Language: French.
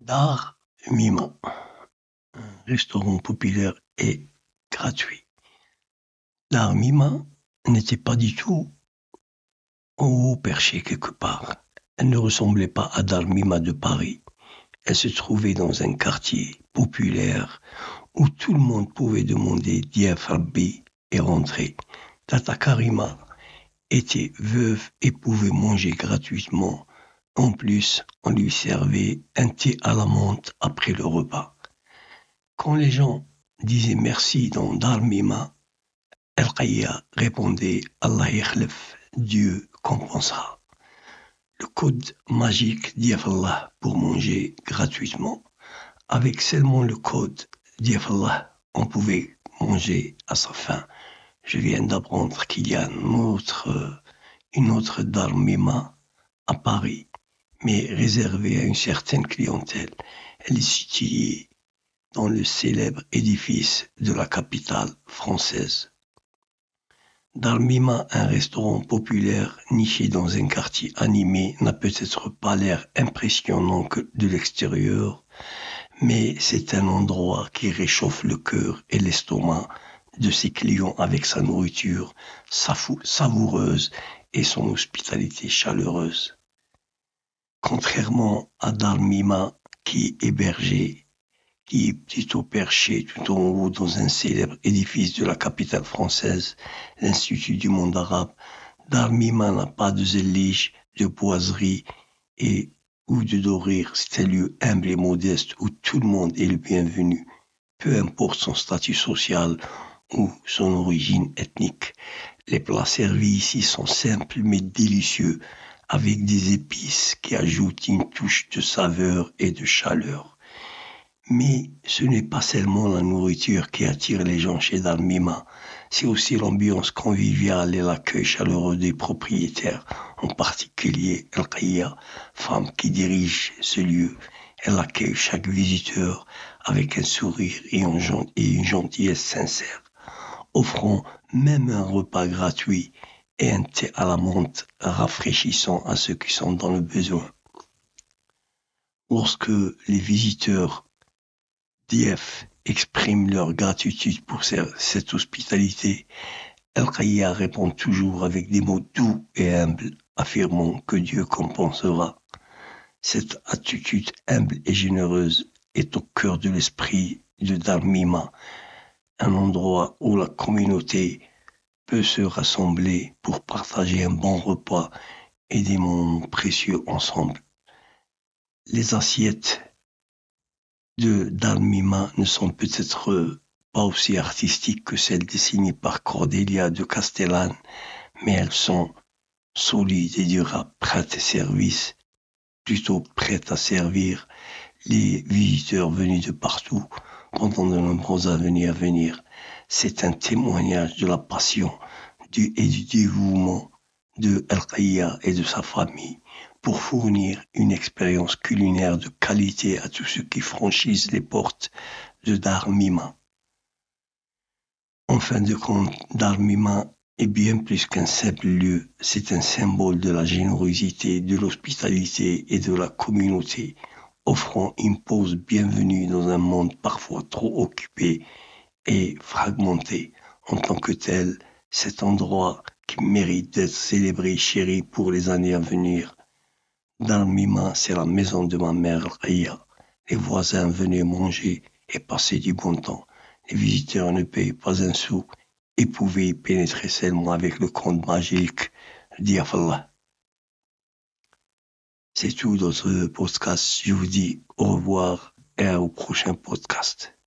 Dar Mima, un restaurant populaire et gratuit. Dar Mima n'était pas du tout en haut perché quelque part. Elle ne ressemblait pas à Dar Mima de Paris. Elle se trouvait dans un quartier populaire où tout le monde pouvait demander Diafrabi et rentrer. Tata Karima était veuve et pouvait manger gratuitement en plus, on lui servait un thé à la menthe après le repas. Quand les gens disaient merci dans Darmima, El répondait Allah yakhlif, Dieu compensera. Le code magique d'Yafallah pour manger gratuitement. Avec seulement le code d'Yafallah, on pouvait manger à sa faim. Je viens d'apprendre qu'il y a une autre, une à Paris mais réservée à une certaine clientèle. Elle est située dans le célèbre édifice de la capitale française. Darmima, un restaurant populaire niché dans un quartier animé, n'a peut-être pas l'air impressionnant que de l'extérieur, mais c'est un endroit qui réchauffe le cœur et l'estomac de ses clients avec sa nourriture savoureuse et son hospitalité chaleureuse. Contrairement à Darmima, qui est hébergé, qui est plutôt perché tout en haut dans un célèbre édifice de la capitale française, l'Institut du monde arabe, Darmima n'a pas de zélige, de boiserie et ou de dorure. C'est un lieu humble et modeste où tout le monde est le bienvenu, peu importe son statut social ou son origine ethnique. Les plats servis ici sont simples mais délicieux, avec des épices qui ajoutent une touche de saveur et de chaleur. Mais ce n'est pas seulement la nourriture qui attire les gens chez Dalmima, c'est aussi l'ambiance conviviale et l'accueil chaleureux des propriétaires, en particulier El femme qui dirige ce lieu. Elle accueille chaque visiteur avec un sourire et une gentillesse sincère, offrant même un repas gratuit et un thé à la menthe rafraîchissant à ceux qui sont dans le besoin. Lorsque les visiteurs d'IF expriment leur gratitude pour cette hospitalité, El répond toujours avec des mots doux et humbles, affirmant que Dieu compensera. Cette attitude humble et généreuse est au cœur de l'esprit de Darmima, un endroit où la communauté peut se rassembler pour partager un bon repas et des moments précieux ensemble. Les assiettes de Dalmima ne sont peut-être pas aussi artistiques que celles dessinées par Cordelia de Castellane, mais elles sont solides et durables, prêtes à service, plutôt prêtes à servir les visiteurs venus de partout pendant de nombreuses années à venir. C'est un témoignage de la passion et du dévouement de El et de sa famille pour fournir une expérience culinaire de qualité à tous ceux qui franchissent les portes de Darmima. En fin de compte, Darmima est bien plus qu'un simple lieu, c'est un symbole de la générosité, de l'hospitalité et de la communauté, offrant une pause bienvenue dans un monde parfois trop occupé et fragmenté en tant que tel, cet endroit qui mérite d'être célébré, chéri pour les années à venir. Dans Mima, c'est la maison de ma mère Ria. Les voisins venaient manger et passer du bon temps. Les visiteurs ne payaient pas un sou et pouvaient y pénétrer seulement avec le compte magique d'Yafallah. C'est tout dans ce podcast. Je vous dis au revoir et au prochain podcast.